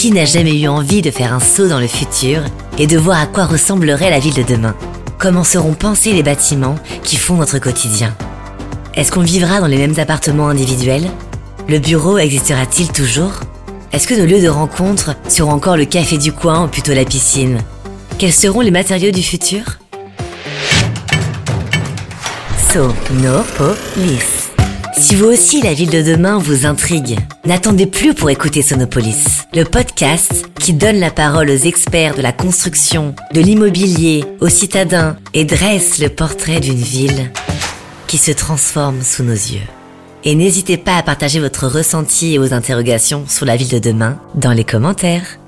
Qui n'a jamais eu envie de faire un saut dans le futur et de voir à quoi ressemblerait la ville de demain? Comment seront pensés les bâtiments qui font notre quotidien? Est-ce qu'on vivra dans les mêmes appartements individuels? Le bureau existera-t-il toujours? Est-ce que nos lieux de rencontre seront encore le café du coin ou plutôt la piscine? Quels seront les matériaux du futur? Sonopolis. Si vous aussi la ville de demain vous intrigue, n'attendez plus pour écouter Sonopolis, le podcast qui donne la parole aux experts de la construction, de l'immobilier, aux citadins et dresse le portrait d'une ville qui se transforme sous nos yeux. Et n'hésitez pas à partager votre ressenti et vos interrogations sur la ville de demain dans les commentaires.